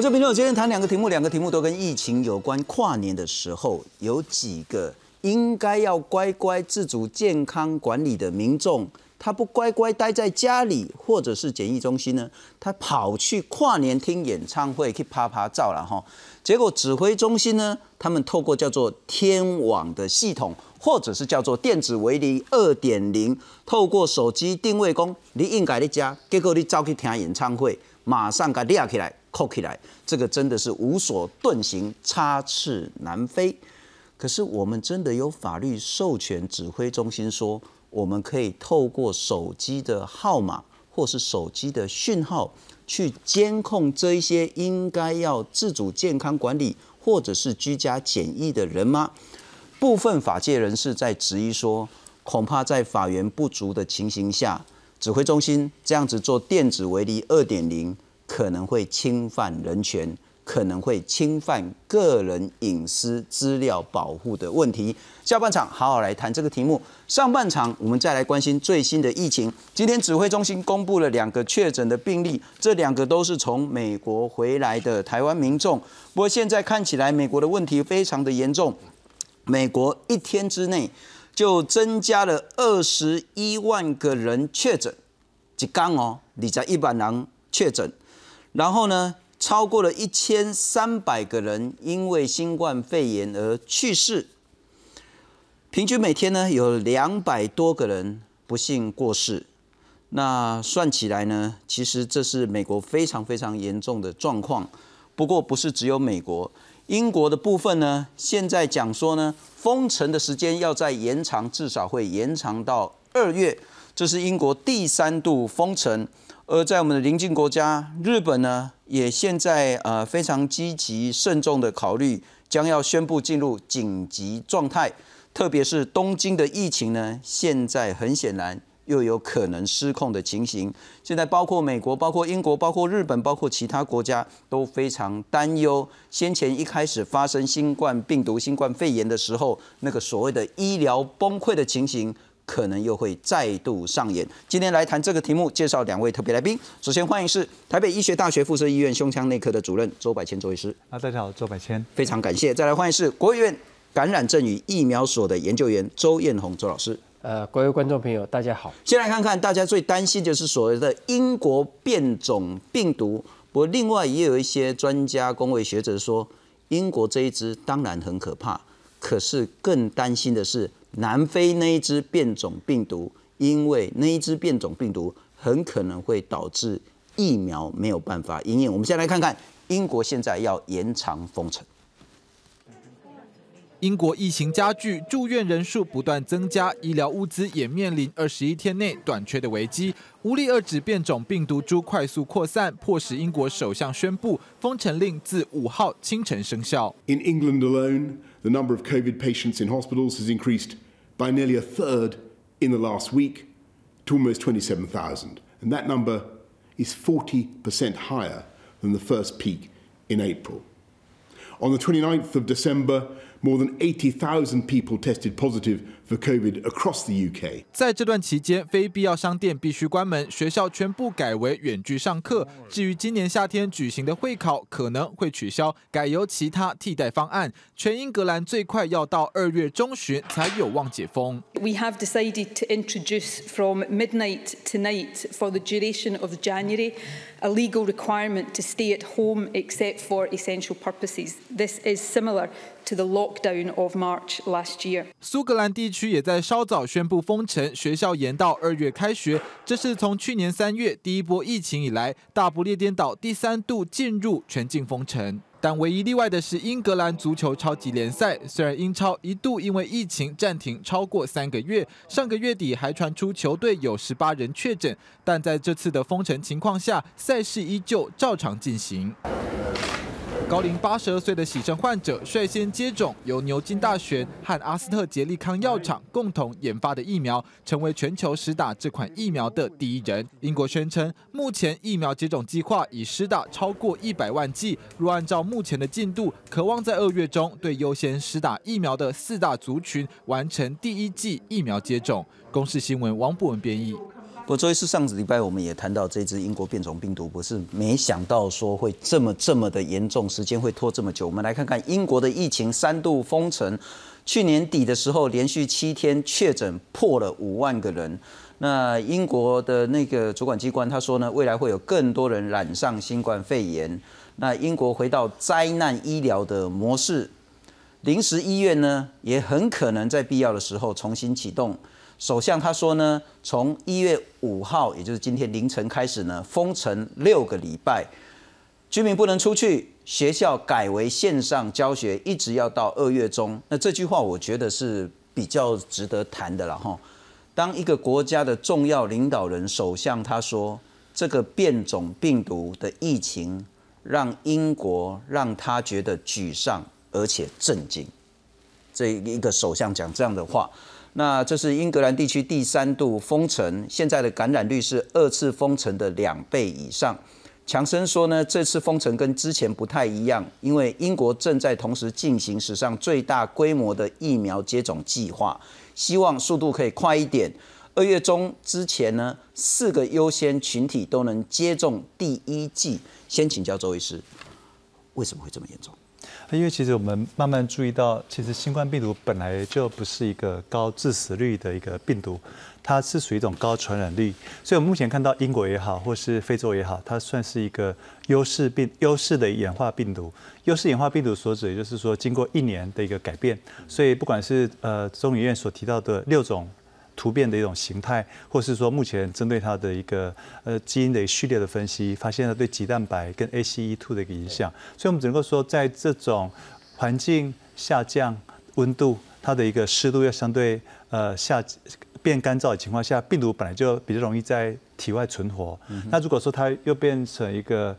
观众朋友，今天谈两个题目，两个题目都跟疫情有关。跨年的时候，有几个应该要乖乖自主健康管理的民众，他不乖乖待在家里或者是检疫中心呢？他跑去跨年听演唱会，去拍拍照了哈。结果指挥中心呢，他们透过叫做天网的系统，或者是叫做电子围篱二点零，透过手机定位工，你应该在家，结果你走去听演唱会，马上给抓起来。扣起来，这个真的是无所遁形，插翅难飞。可是我们真的有法律授权指挥中心说，我们可以透过手机的号码或是手机的讯号去监控这一些应该要自主健康管理或者是居家检疫的人吗？部分法界人士在质疑说，恐怕在法源不足的情形下，指挥中心这样子做电子围篱二点零。可能会侵犯人权，可能会侵犯个人隐私资料保护的问题。下半场好好来谈这个题目。上半场我们再来关心最新的疫情。今天指挥中心公布了两个确诊的病例，这两个都是从美国回来的台湾民众。不过现在看起来，美国的问题非常的严重。美国一天之内就增加了二十一万个人确诊，一刚哦，你在一万人确诊。然后呢，超过了一千三百个人因为新冠肺炎而去世，平均每天呢有两百多个人不幸过世。那算起来呢，其实这是美国非常非常严重的状况。不过不是只有美国，英国的部分呢，现在讲说呢，封城的时间要再延长，至少会延长到二月。这是英国第三度封城。而在我们的邻近国家日本呢，也现在呃非常积极慎重的考虑，将要宣布进入紧急状态。特别是东京的疫情呢，现在很显然又有可能失控的情形。现在包括美国、包括英国、包括日本、包括其他国家都非常担忧。先前一开始发生新冠病毒、新冠肺炎的时候，那个所谓的医疗崩溃的情形。可能又会再度上演。今天来谈这个题目，介绍两位特别来宾。首先欢迎是台北医学大学附设医院胸腔内科的主任周百千周医师。啊，大家好，周百千，非常感谢。再来欢迎是国务院感染症与疫苗所的研究员周艳红周老师。呃，各位观众朋友，大家好。先来看看大家最担心就是所谓的英国变种病毒。不过另外也有一些专家、工位学者说，英国这一支当然很可怕，可是更担心的是。南非那一只变种病毒，因为那一只变种病毒很可能会导致疫苗没有办法应验。我们先来看看英国现在要延长封城。英国疫情加剧，住院人数不断增加，医疗物资也面临二十一天内短缺的危机，无力遏止变种病毒株快速扩散，迫使英国首相宣布封城令自五号清晨生效。In England alone, the number of COVID patients in hospitals has increased by nearly a third in the last week to almost 27,000, and that number is 40% higher than the first peak in April. On the 29th of December, more than 80,000 people tested positive for COVID across the UK. 在这段期间，非必要商店必须关门，学校全部改为远距上课。至于今年夏天举行的会考，可能会取消，改由其他替代方案。全英格兰最快要到二月中旬才有望解封。We have decided to introduce from midnight tonight for the duration of January a legal requirement to stay at home except for essential purposes. This is similar to the lockdown of March last year. 苏格兰地区也在稍早宣布封城，学校延到二月开学。这是从去年三月第一波疫情以来，大不列颠岛第三度进入全境封城。但唯一例外的是英格兰足球超级联赛，虽然英超一度因为疫情暂停超过三个月，上个月底还传出球队有十八人确诊，但在这次的封城情况下，赛事依旧照常进行。高龄八十二岁的喜肾患者率先接种由牛津大学和阿斯特捷利康药厂共同研发的疫苗，成为全球施打这款疫苗的第一人。英国宣称，目前疫苗接种计划已施打超过一百万剂。若按照目前的进度，渴望在二月中对优先施打疫苗的四大族群完成第一剂疫苗接种。公视新闻王博文编译。不过，周医师上个礼拜我们也谈到这支英国变种病毒，不是没想到说会这么这么的严重，时间会拖这么久。我们来看看英国的疫情三度封城，去年底的时候连续七天确诊破了五万个人。那英国的那个主管机关他说呢，未来会有更多人染上新冠肺炎。那英国回到灾难医疗的模式，临时医院呢也很可能在必要的时候重新启动。首相他说呢，从一月五号，也就是今天凌晨开始呢，封城六个礼拜，居民不能出去，学校改为线上教学，一直要到二月中。那这句话我觉得是比较值得谈的了哈。当一个国家的重要领导人、首相他说，这个变种病毒的疫情让英国让他觉得沮丧而且震惊，这一个首相讲这样的话。那这是英格兰地区第三度封城，现在的感染率是二次封城的两倍以上。强生说呢，这次封城跟之前不太一样，因为英国正在同时进行史上最大规模的疫苗接种计划，希望速度可以快一点。二月中之前呢，四个优先群体都能接种第一剂。先请教周医师，为什么会这么严重？因为其实我们慢慢注意到，其实新冠病毒本来就不是一个高致死率的一个病毒，它是属于一种高传染率。所以，我们目前看到英国也好，或是非洲也好，它算是一个优势病、优势的演化病毒。优势演化病毒所指，也就是说，经过一年的一个改变，所以不管是呃中医院所提到的六种。突变的一种形态，或是说目前针对它的一个呃基因的序列的分析，发现了对肌蛋白跟 ACE2 的一个影响。所以，我们只能够说，在这种环境下降温度，它的一个湿度要相对呃下变干燥的情况下，病毒本来就比较容易在体外存活。那如果说它又变成一个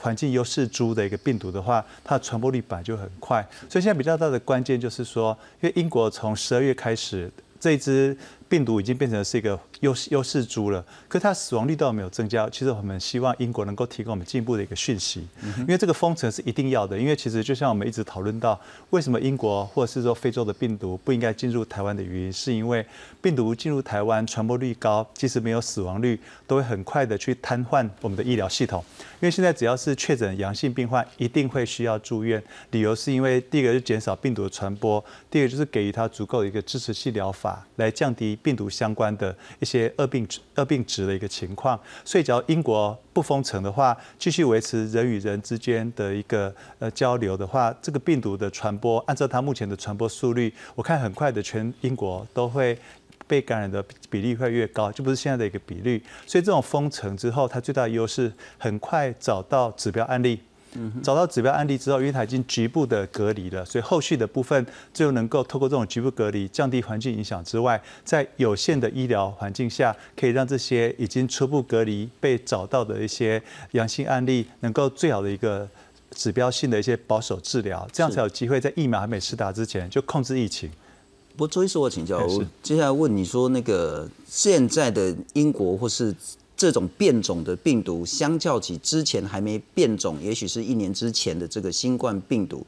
环境优势株的一个病毒的话，它的传播率本来就很快。所以现在比较大的关键就是说，因为英国从十二月开始这支。病毒已经变成是一个优优势株了，可是它死亡率倒没有增加。其实我们希望英国能够提供我们进一步的一个讯息，因为这个封城是一定要的。因为其实就像我们一直讨论到，为什么英国或者是说非洲的病毒不应该进入台湾的原因，是因为病毒进入台湾传播率高，即使没有死亡率，都会很快的去瘫痪我们的医疗系统。因为现在只要是确诊阳性病患，一定会需要住院，理由是因为第一个是减少病毒的传播，第二个就是给予他足够的一个支持性疗法来降低。病毒相关的一些恶病恶病值的一个情况，所以只要英国不封城的话，继续维持人与人之间的一个呃交流的话，这个病毒的传播，按照它目前的传播速率，我看很快的全英国都会被感染的比例会越高，就不是现在的一个比率。所以这种封城之后，它最大的优势，很快找到指标案例。找到指标案例之后，因为它已经局部的隔离了，所以后续的部分就能够透过这种局部隔离降低环境影响之外，在有限的医疗环境下，可以让这些已经初步隔离被找到的一些阳性案例，能够最好的一个指标性的一些保守治疗，这样才有机会在疫苗还没施打之前就控制疫情。不过周医师，我请教，我接下来问你说，那个现在的英国或是？这种变种的病毒，相较起之前还没变种，也许是一年之前的这个新冠病毒，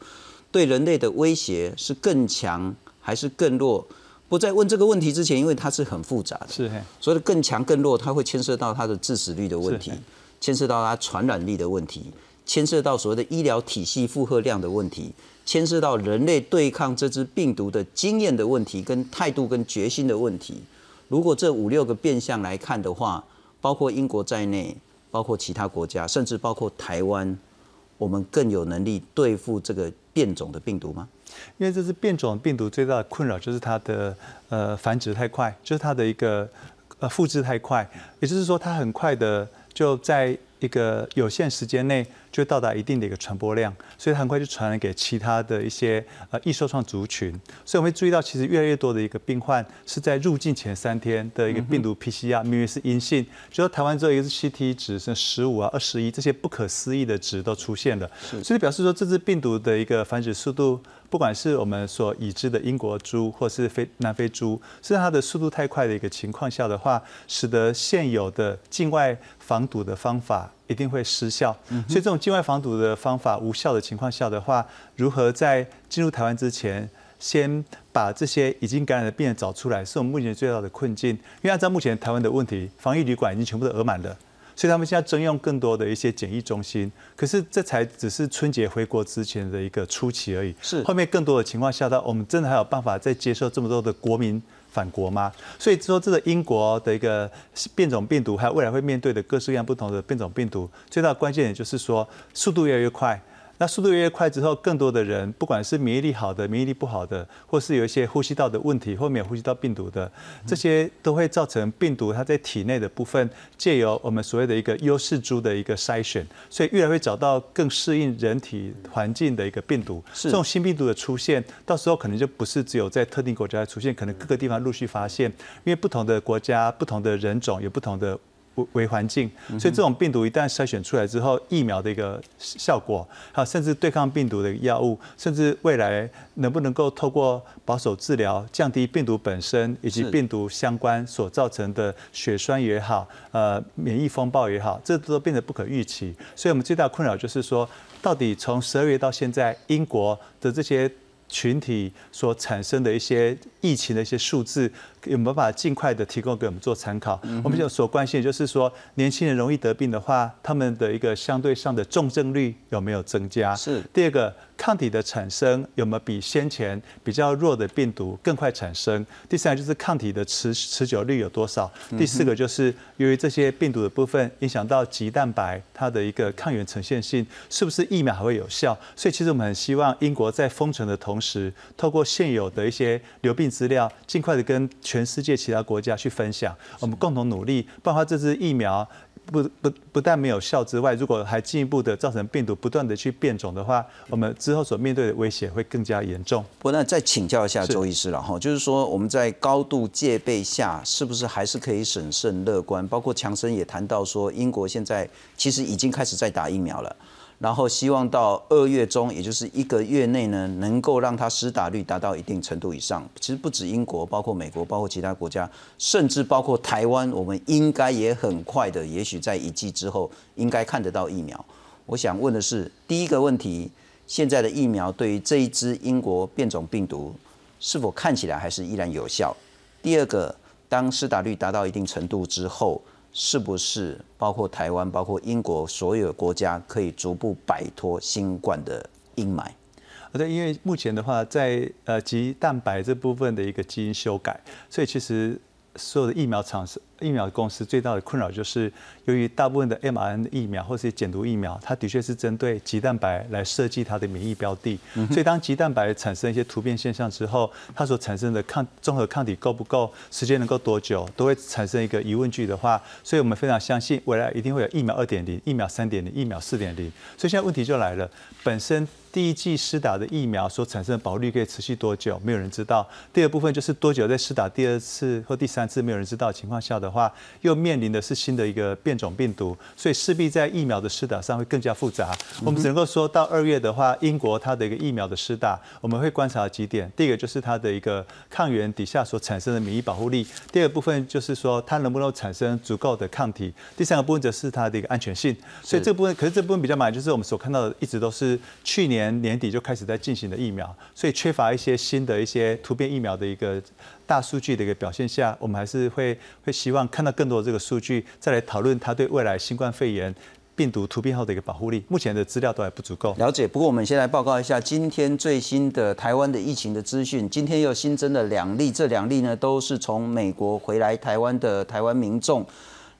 对人类的威胁是更强还是更弱？不在问这个问题之前，因为它是很复杂的，是，所以更强更弱，它会牵涉到它的致死率的问题，牵涉到它传染力的问题，牵涉到所谓的医疗体系负荷量的问题，牵涉到人类对抗这支病毒的经验的问题，跟态度跟决心的问题。如果这五六个变相来看的话，包括英国在内，包括其他国家，甚至包括台湾，我们更有能力对付这个变种的病毒吗？因为这是变种病毒最大的困扰，就是它的呃繁殖太快，就是它的一个呃复制太快，也就是说它很快的就在一个有限时间内。就到达一定的一个传播量，所以很快就传染给其他的一些呃易受创族群。所以我们会注意到，其实越来越多的一个病患是在入境前三天的一个病毒 PCR 明明是阴性，就说台湾之后一个是 CT 值是十五啊、二十一这些不可思议的值都出现了，所以表示说这支病毒的一个繁殖速度，不管是我们所已知的英国猪或是非南非猪，是它的速度太快的一个情况下的话，使得现有的境外防堵的方法。一定会失效，所以这种境外防堵的方法无效的情况下的话，如何在进入台湾之前，先把这些已经感染的病人找出来，是我们目前最大的困境。因为按照目前台湾的问题，防疫旅馆已经全部都额满了。所以他们现在征用更多的一些检疫中心，可是这才只是春节回国之前的一个初期而已。是后面更多的情况下，到我们真的还有办法再接受这么多的国民返国吗？所以说，这个英国的一个变种病毒，还有未来会面对的各式各样不同的变种病毒，最大的关键点就是说，速度越来越快。那速度越越快之后，更多的人，不管是免疫力好的、免疫力不好的，或是有一些呼吸道的问题，或没有呼吸道病毒的，这些都会造成病毒它在体内的部分，借由我们所谓的一个优势株的一个筛选，所以越来越找到更适应人体环境的一个病毒。是这种新病毒的出现，到时候可能就不是只有在特定国家出现，可能各个地方陆续发现，因为不同的国家、不同的人种有不同的。为为环境，所以这种病毒一旦筛选出来之后，疫苗的一个效果，还有甚至对抗病毒的药物，甚至未来能不能够透过保守治疗降低病毒本身以及病毒相关所造成的血栓也好，呃，免疫风暴也好，这都变得不可预期。所以我们最大的困扰就是说，到底从十二月到现在，英国的这些群体所产生的一些疫情的一些数字，有没有办法尽快的提供给我们做参考？我们就所关心的就是说，年轻人容易得病的话，他们的一个相对上的重症率有没有增加？是第二个，抗体的产生有没有比先前比较弱的病毒更快产生？第三个就是抗体的持持久率有多少？第四个就是由于这些病毒的部分影响到棘蛋白它的一个抗原呈现性，是不是疫苗还会有效？所以其实我们很希望英国在封城的同时，透过现有的一些流病资料，尽快的跟全世界其他国家去分享，我们共同努力，不然的话这支疫苗。不不不但没有效之外，如果还进一步的造成病毒不断的去变种的话，我们之后所面对的威胁会更加严重。不那再请教一下周医师了哈，就是说我们在高度戒备下，是不是还是可以审慎乐观？包括强生也谈到说，英国现在其实已经开始在打疫苗了，然后希望到二月中，也就是一个月内呢，能够让它施打率达到一定程度以上。其实不止英国，包括美国，包括其他国家，甚至包括台湾，我们应该也很快的，也许在一季之后，应该看得到疫苗。我想问的是，第一个问题，现在的疫苗对于这一支英国变种病毒是否看起来还是依然有效？第二个，当施打率达到一定程度之后，是不是包括台湾、包括英国所有国家可以逐步摆脱新冠的阴霾？呃对，因为目前的话，在呃及蛋白这部分的一个基因修改，所以其实所有的疫苗厂商、疫苗公司最大的困扰就是，由于大部分的 mRNA 疫苗或是减毒疫苗，它的确是针对棘蛋白来设计它的免疫标的，所以当棘蛋白产生一些突变现象之后，它所产生的抗综合抗体够不够，时间能够多久，都会产生一个疑问句的话，所以我们非常相信未来一定会有疫苗二点零、疫苗三点零、疫苗四点零。所以现在问题就来了，本身第一剂施打的疫苗所产生的保护率可以持续多久，没有人知道。第二部分就是多久再施打第二次或第三次，没有人知道的情况下的话，又面临的是新的一个变种病毒，所以势必在疫苗的施打上会更加复杂。我们只能够说到二月的话，英国它的一个疫苗的施打，我们会观察几点。第一个就是它的一个抗原底下所产生的免疫保护力；第二部分就是说它能不能产生足够的抗体；第三个部分则是它的一个安全性。所以这部分，可是这部分比较麻烦，就是我们所看到的一直都是去年年底就开始在进行的疫苗，所以缺乏一些新的一些突变疫苗的一个大数据的一个表现下，我们还是会会希望看到更多的这个数据，再来讨论它对未来新冠肺炎病毒突变后的一个保护力。目前的资料都还不足够。了解。不过我们先来报告一下今天最新的台湾的疫情的资讯。今天又新增了两例，这两例呢都是从美国回来台湾的台湾民众。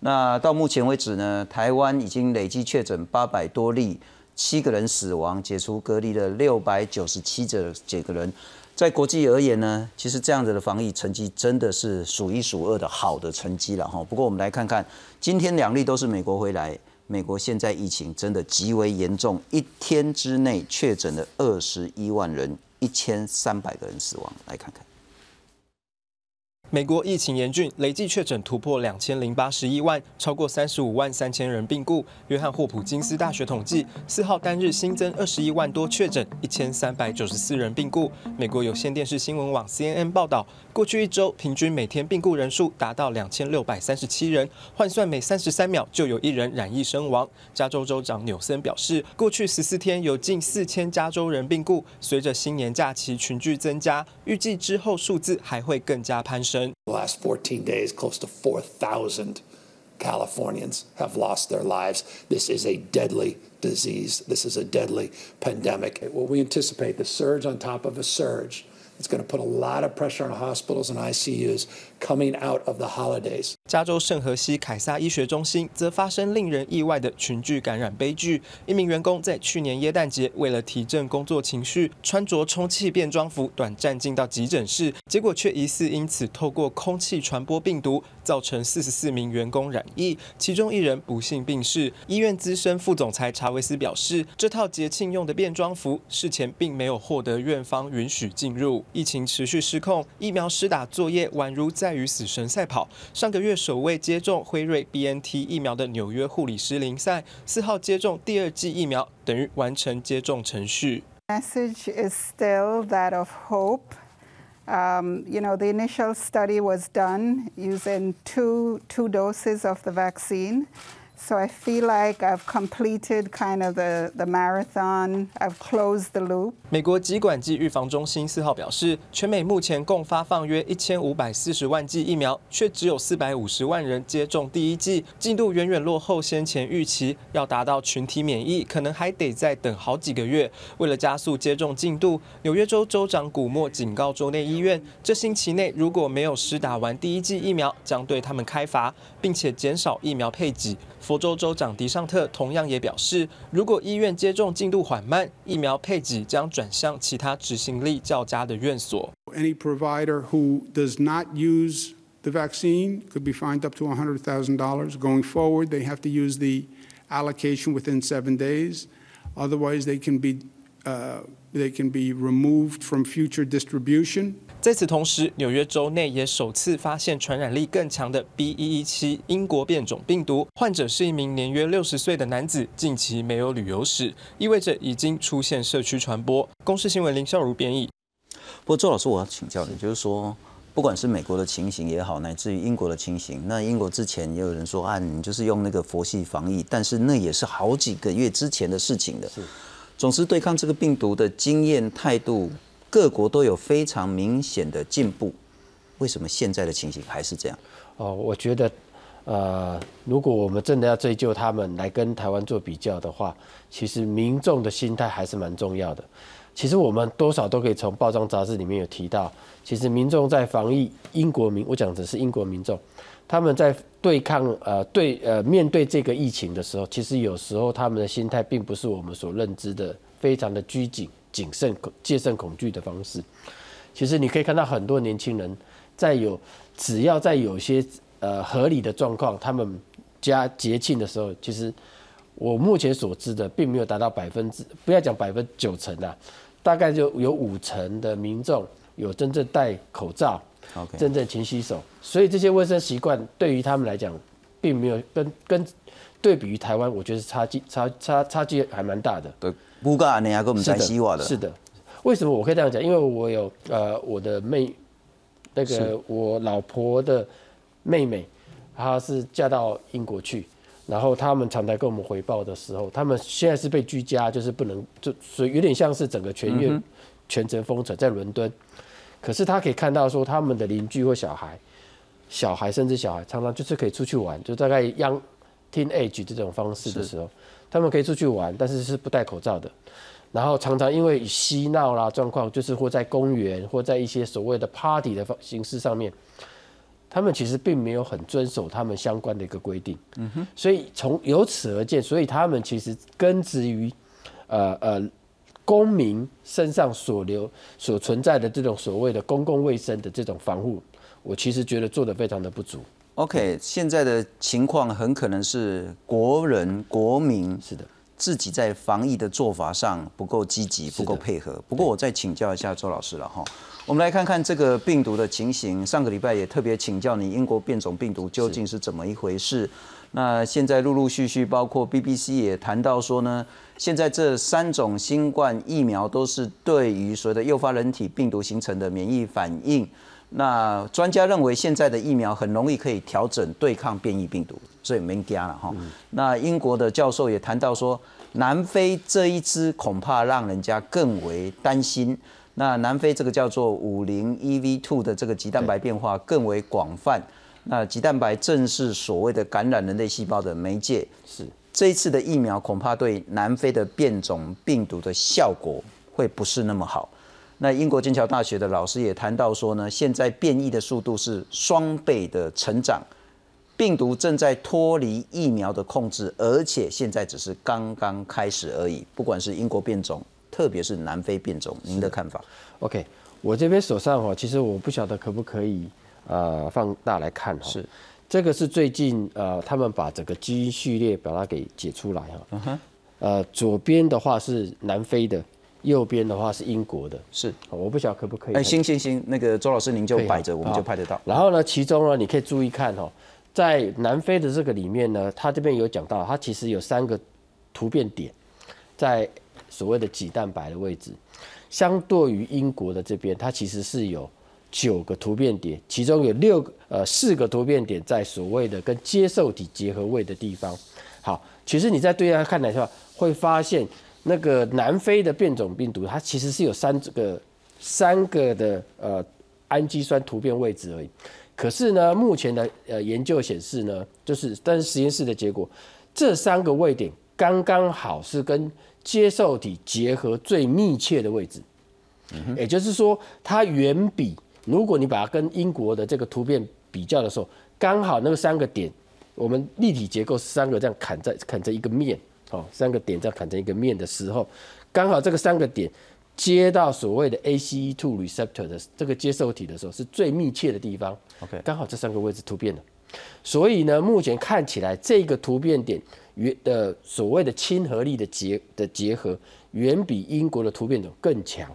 那到目前为止呢，台湾已经累计确诊八百多例，七个人死亡，解除隔离了六百九十七这几个人。在国际而言呢，其实这样子的防疫成绩真的是数一数二的好的成绩了哈。不过我们来看看，今天两例都是美国回来，美国现在疫情真的极为严重，一天之内确诊了二十一万人，一千三百个人死亡。来看看。美国疫情严峻，累计确诊突破两千零八十一万，超过三十五万三千人病故。约翰霍普金斯大学统计，四号单日新增二十一万多确诊，一千三百九十四人病故。美国有线电视新闻网 CNN 报道，过去一周平均每天病故人数达到两千六百三十七人，换算每三十三秒就有一人染疫身亡。加州州长纽森表示，过去十四天有近四千加州人病故。随着新年假期群聚增加，预计之后数字还会更加攀升。The last 14 days, close to 4,000 Californians have lost their lives. This is a deadly disease. This is a deadly pandemic. What we anticipate the surge on top of a surge. It's going to put a lot of pressure on hospitals and ICUs coming out of the holidays. 加州圣荷西凯撒医学中心则发生令人意外的群聚感染悲剧。一名员工在去年耶诞节为了提振工作情绪，穿着充气便装服短暂进到急诊室，结果却疑似因此透过空气传播病毒，造成四十四名员工染疫，其中一人不幸病逝。医院资深副总裁查维斯表示，这套节庆用的便装服事前并没有获得院方允许进入。疫情持续失控，疫苗施打作业宛如在与死神赛跑。上个月首位接种辉瑞 BNT 疫苗的纽约护理师林赛，四号接种第二剂疫苗，等于完成接种程序。Message is still that of hope. Um, you know, the initial study was done using two two doses of the vaccine. So I feel like I've completed kind of the, the marathon. I've closed the loop. 美国疾管及预防中心四号表示，全美目前共发放约一千五百四十万剂疫苗，却只有四百五十万人接种第一剂，进度远远落后先前预期。要达到群体免疫，可能还得再等好几个月。为了加速接种进度，纽约州州长古莫警告州内医院，这星期内如果没有施打完第一剂疫苗，将对他们开罚，并且减少疫苗配给。佛州州长迪尚特同样也表示，如果医院接种进度缓慢，疫苗配给将转向其他执行力较佳的院所。 Any provider who does not use the vaccine could be fined up to $100,000. Going forward, they have to use the allocation within seven days. Otherwise, they can be uh, they can be removed from future distribution. 在此同时，纽约州内也首次发现传染力更强的 B.1.1.7 英国变种病毒，患者是一名年约六十岁的男子，近期没有旅游史，意味着已经出现社区传播。公视新闻林孝如编译。不过周老师，我要请教你，就是说，不管是美国的情形也好，乃至于英国的情形，那英国之前也有人说啊，你就是用那个佛系防疫，但是那也是好几个月之前的事情了。是，总之对抗这个病毒的经验态度。各国都有非常明显的进步，为什么现在的情形还是这样？哦，我觉得，呃，如果我们真的要追究他们来跟台湾做比较的话，其实民众的心态还是蛮重要的。其实我们多少都可以从报章杂志里面有提到，其实民众在防疫，英国民，我讲的是英国民众，他们在对抗呃对呃面对这个疫情的时候，其实有时候他们的心态并不是我们所认知的非常的拘谨。谨慎、戒慎恐惧的方式，其实你可以看到很多年轻人在有只要在有些呃合理的状况，他们加节庆的时候，其实我目前所知的并没有达到百分之不要讲百分之九成啊，大概就有五成的民众有真正戴口罩，真正勤洗手，所以这些卫生习惯对于他们来讲，并没有跟跟对比于台湾，我觉得差距差差差距还蛮大的。对。不干你还跟我们在希望的，是的。为什么我可以这样讲？因为我有呃我的妹，那个我老婆的妹妹，她是嫁到英国去，然后他们常来跟我们回报的时候，他们现在是被居家，就是不能就所以有点像是整个全院全程封城在伦敦。可是他可以看到说，他们的邻居或小孩，小孩甚至小孩常常就是可以出去玩，就大概 young teenage 这种方式的时候。他们可以出去玩，但是是不戴口罩的。然后常常因为嬉闹啦状况，就是或在公园或在一些所谓的 party 的形式上面，他们其实并没有很遵守他们相关的一个规定。嗯哼。所以从由此而见，所以他们其实根植于呃呃公民身上所留所存在的这种所谓的公共卫生的这种防护，我其实觉得做得非常的不足。OK，现在的情况很可能是国人、国民是的自己在防疫的做法上不够积极、不够配合。不过我再请教一下周老师了哈，我们来看看这个病毒的情形。上个礼拜也特别请教你，英国变种病毒究竟是怎么一回事？那现在陆陆续续，包括 BBC 也谈到说呢，现在这三种新冠疫苗都是对于所谓的诱发人体病毒形成的免疫反应。那专家认为，现在的疫苗很容易可以调整对抗变异病毒，所以没加了哈。那英国的教授也谈到说，南非这一支恐怕让人家更为担心。那南非这个叫做五零 EV2 的这个棘蛋白变化更为广泛。那棘蛋白正是所谓的感染人类细胞的媒介。是这一次的疫苗恐怕对南非的变种病毒的效果会不是那么好。那英国剑桥大学的老师也谈到说呢，现在变异的速度是双倍的成长，病毒正在脱离疫苗的控制，而且现在只是刚刚开始而已。不管是英国变种，特别是南非变种，您的看法？OK，我这边手上哈，其实我不晓得可不可以呃放大来看哈。是，这个是最近呃他们把整个基因序列把它给解出来哈。嗯哼。呃，左边的话是南非的。右边的话是英国的，是，我不晓得可不可以。哎，行行行，那个周老师您就摆着，我们就拍得到。然后呢，其中呢，你可以注意看哦，在南非的这个里面呢，它这边有讲到，它其实有三个突变点，在所谓的几蛋白的位置，相对于英国的这边，它其实是有九个突变点，其中有六个呃四个突变点在所谓的跟接受体结合位的地方。好，其实你在对它看来的话，会发现。那个南非的变种病毒，它其实是有三个三个的呃氨基酸突变位置而已。可是呢，目前的呃研究显示呢，就是但是实验室的结果，这三个位点刚刚好是跟接受体结合最密切的位置。也就是说，它远比如果你把它跟英国的这个突变比较的时候，刚好那个三个点，我们立体结构是三个这样砍在砍在一个面。哦，三个点在砍成一个面的时候，刚好这个三个点接到所谓的 ACE2 receptor 的这个接受体的时候，是最密切的地方。OK，刚好这三个位置突变了，所以呢，目前看起来这个突变点与的所谓的亲和力的结的结合，远比英国的突变种更强。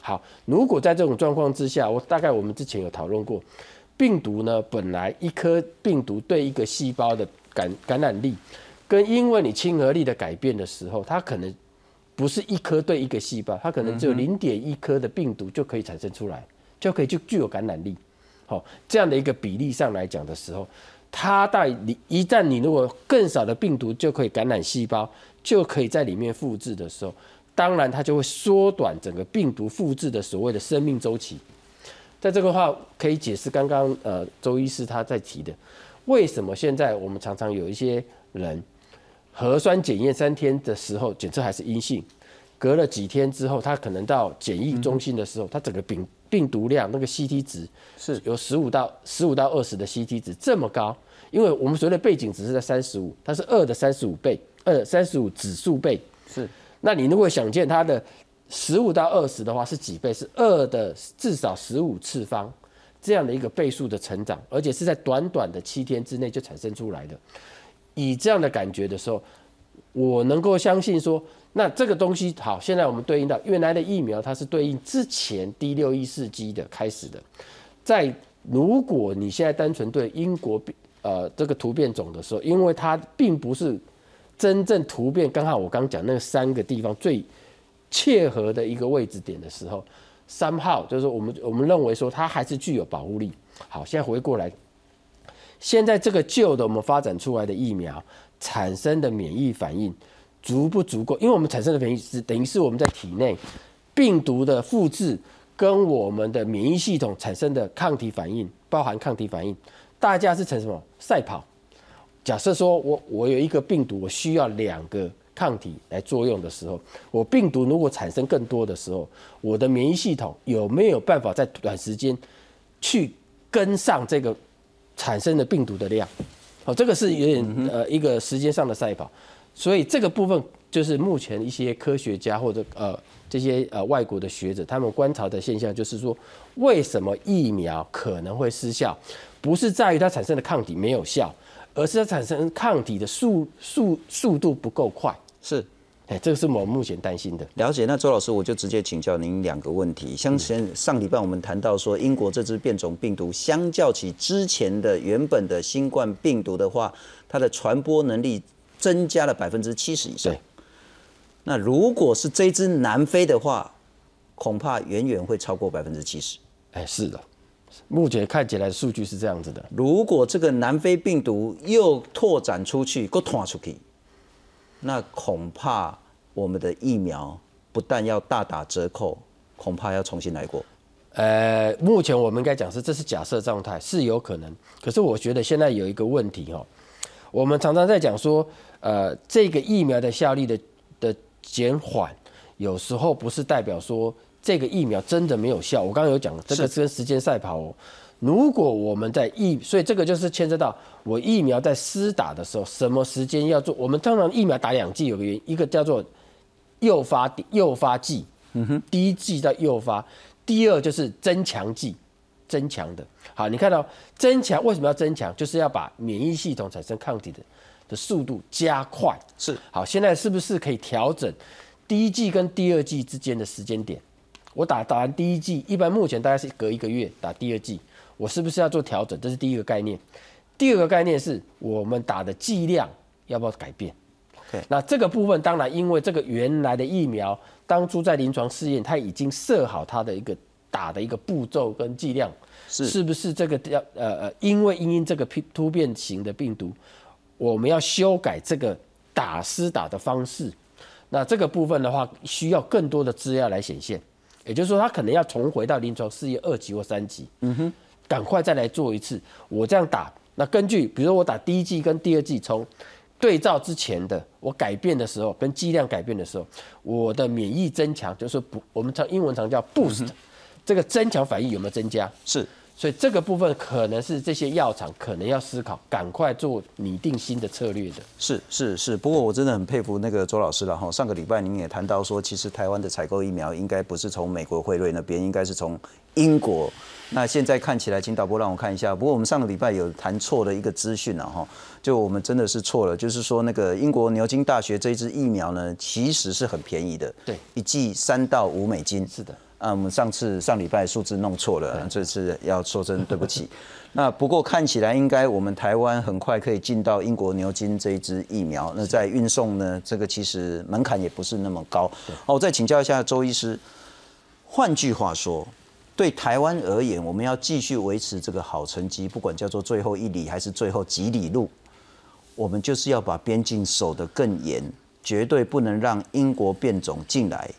好，如果在这种状况之下，我大概我们之前有讨论过，病毒呢本来一颗病毒对一个细胞的感感染力。跟因为你亲和力的改变的时候，它可能不是一颗对一个细胞，它可能只有零点一颗的病毒就可以产生出来，就可以就具有感染力。好，这样的一个比例上来讲的时候，它在你一旦你如果更少的病毒就可以感染细胞，就可以在里面复制的时候，当然它就会缩短整个病毒复制的所谓的生命周期。在这个话可以解释刚刚呃周医师他在提的，为什么现在我们常常有一些人。核酸检验三天的时候检测还是阴性，隔了几天之后，他可能到检疫中心的时候，他整个病病毒量那个 CT 值是有十五到十五到二十的 CT 值这么高，因为我们所谓的背景值是在三十五，它是二的三十五倍，二三十五指数倍是。那你如果想见它的十五到二十的话是几倍？是二的至少十五次方这样的一个倍数的成长，而且是在短短的七天之内就产生出来的。以这样的感觉的时候，我能够相信说，那这个东西好。现在我们对应到原来的疫苗，它是对应之前 D 六一四 G 的开始的。在如果你现在单纯对英国呃这个突变种的时候，因为它并不是真正突变，刚好我刚讲那三个地方最切合的一个位置点的时候，三号就是我们我们认为说它还是具有保护力。好，现在回过来。现在这个旧的我们发展出来的疫苗产生的免疫反应足不足够？因为我们产生的免疫是等于是我们在体内病毒的复制跟我们的免疫系统产生的抗体反应，包含抗体反应，大家是成什么赛跑？假设说我我有一个病毒，我需要两个抗体来作用的时候，我病毒如果产生更多的时候，我的免疫系统有没有办法在短时间去跟上这个？产生的病毒的量，好，这个是有点呃一个时间上的赛跑，所以这个部分就是目前一些科学家或者呃这些呃外国的学者他们观察的现象，就是说为什么疫苗可能会失效，不是在于它产生的抗体没有效，而是它产生抗体的速速速度不够快。是。哎，这个是我们目前担心的。了解，那周老师，我就直接请教您两个问题。像前上礼拜我们谈到说，英国这支变种病毒相较起之前的原本的新冠病毒的话，它的传播能力增加了百分之七十以上。那如果是这支南非的话，恐怕远远会超过百分之七十。哎，是的，目前看起来数据是这样子的。如果这个南非病毒又拓展出去，够拓出去。那恐怕我们的疫苗不但要大打折扣，恐怕要重新来过。呃，目前我们应该讲是这是假设状态，是有可能。可是我觉得现在有一个问题哦，我们常常在讲说，呃，这个疫苗的效力的的减缓，有时候不是代表说这个疫苗真的没有效。我刚刚有讲，这个是跟时间赛跑哦。如果我们在疫，所以这个就是牵涉到我疫苗在施打的时候，什么时间要做？我们通常疫苗打两剂，有个原因，一个叫做诱发诱发剂，嗯哼，第一剂叫诱发，第二就是增强剂，增强的。好，你看到增强为什么要增强？就是要把免疫系统产生抗体的的速度加快。是，好，现在是不是可以调整第一剂跟第二剂之间的时间点？我打打完第一剂，一般目前大概是隔一个月打第二剂。我是不是要做调整？这是第一个概念。第二个概念是我们打的剂量要不要改变？那这个部分当然，因为这个原来的疫苗当初在临床试验，它已经设好它的一个打的一个步骤跟剂量，是是不是这个要呃呃，因为因因这个突变型的病毒，我们要修改这个打施打的方式。那这个部分的话，需要更多的资料来显现。也就是说，它可能要重回到临床试验二级或三级。嗯哼。赶快再来做一次，我这样打，那根据比如说我打第一剂跟第二剂，从对照之前的我改变的时候，跟剂量改变的时候，我的免疫增强就是不，我们常英文常叫 boost，这个增强反应有没有增加？是，所以这个部分可能是这些药厂可能要思考，赶快做拟定新的策略的。是是是，不过我真的很佩服那个周老师了哈。上个礼拜您也谈到说，其实台湾的采购疫苗应该不是从美国辉瑞那边，应该是从英国。那现在看起来，请导播让我看一下。不过我们上个礼拜有谈错的一个资讯了哈，就我们真的是错了，就是说那个英国牛津大学这支疫苗呢，其实是很便宜的，对，一剂三到五美金。是的，啊，我们上次上礼拜数字弄错了，这次要说声对不起。那不过看起来应该我们台湾很快可以进到英国牛津这一支疫苗。那在运送呢，这个其实门槛也不是那么高。好，我再请教一下周医师，换句话说。对台湾而言，我们要继续维持这个好成绩，不管叫做最后一里还是最后几里路，我们就是要把边境守得更严，绝对不能让英国变种进来，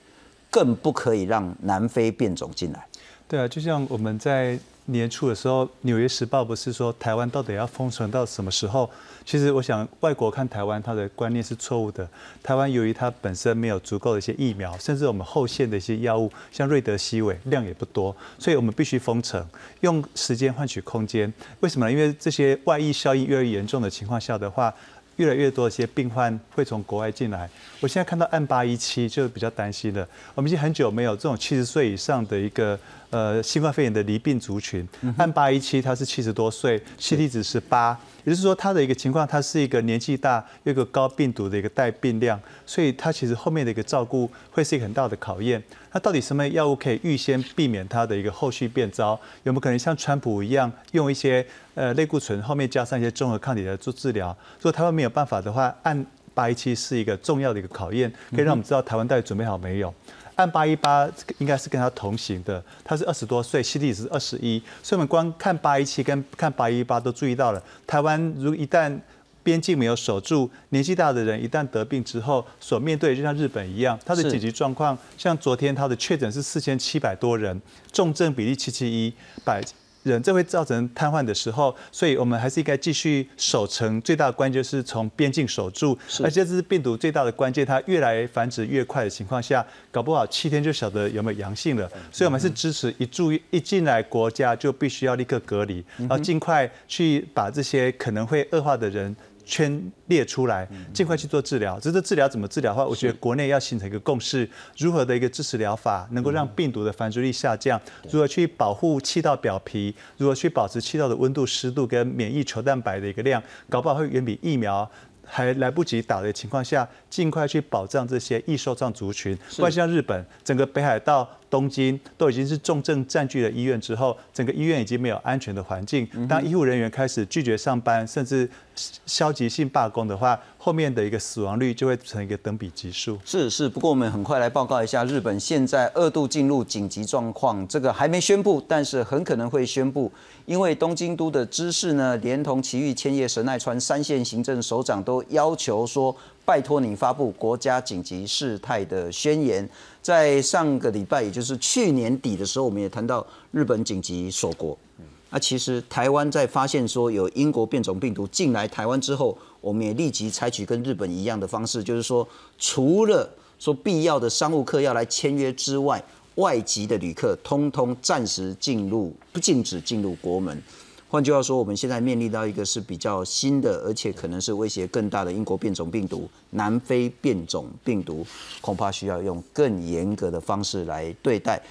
更不可以让南非变种进来。对啊，就像我们在。年初的时候，《纽约时报》不是说台湾到底要封城到什么时候？其实我想，外国看台湾，他的观念是错误的。台湾由于它本身没有足够的一些疫苗，甚至我们后线的一些药物，像瑞德西韦量也不多，所以我们必须封城，用时间换取空间。为什么呢？因为这些外溢效应越来越严重的情况下的话。越来越多一些病患会从国外进来，我现在看到案八一七就比较担心了。我们已经很久没有这种七十岁以上的一个呃新冠肺炎的离病族群。案八一七它是七十多岁，CT 值是八。也就是说，它的一个情况，它是一个年纪大又一个高病毒的一个带病量，所以它其实后面的一个照顾会是一个很大的考验。那到底什么药物可以预先避免它的一个后续变糟？有没有可能像川普一样，用一些呃类固醇后面加上一些综合抗体来做治疗？如果台湾没有办法的话，按八一七是一个重要的一个考验，可以让我们知道台湾到底准备好没有。按八一八应该是跟他同行的，他是二十多岁 T 值是二十一，所以我们光看八一七跟看八一八都注意到了，台湾如一旦边境没有守住，年纪大的人一旦得病之后，所面对就像日本一样，他的紧急状况，像昨天他的确诊是四千七百多人，重症比例七七一百。人这会造成瘫痪的时候，所以我们还是应该继续守城。最大的关键是从边境守住，而且这是病毒最大的关键，它越来繁殖越快的情况下，搞不好七天就晓得有没有阳性了。所以我们是支持一注一进来国家就必须要立刻隔离，然后尽快去把这些可能会恶化的人。圈列出来，尽快去做治疗。只是治疗怎么治疗的话，我觉得国内要形成一个共识，如何的一个支持疗法，能够让病毒的繁殖力下降，如何去保护气道表皮，如何去保持气道的温度、湿度跟免疫球蛋白的一个量，搞不好会远比疫苗还来不及打的情况下，尽快去保障这些易受伤族群。不然像日本，整个北海道、东京都已经是重症占据了医院之后，整个医院已经没有安全的环境。当医护人员开始拒绝上班，甚至消极性罢工的话，后面的一个死亡率就会成一个等比级数。是是，不过我们很快来报告一下，日本现在二度进入紧急状况，这个还没宣布，但是很可能会宣布，因为东京都的知事呢，连同埼玉、千叶、神奈川三县行政首长都要求说，拜托你发布国家紧急事态的宣言。在上个礼拜，也就是去年底的时候，我们也谈到日本紧急锁国。那其实台湾在发现说有英国变种病毒进来台湾之后，我们也立即采取跟日本一样的方式，就是说，除了说必要的商务客要来签约之外，外籍的旅客通通暂时进入不禁止进入国门。换句话说，我们现在面临到一个是比较新的，而且可能是威胁更大的英国变种病毒、南非变种病毒，恐怕需要用更严格的方式来对待。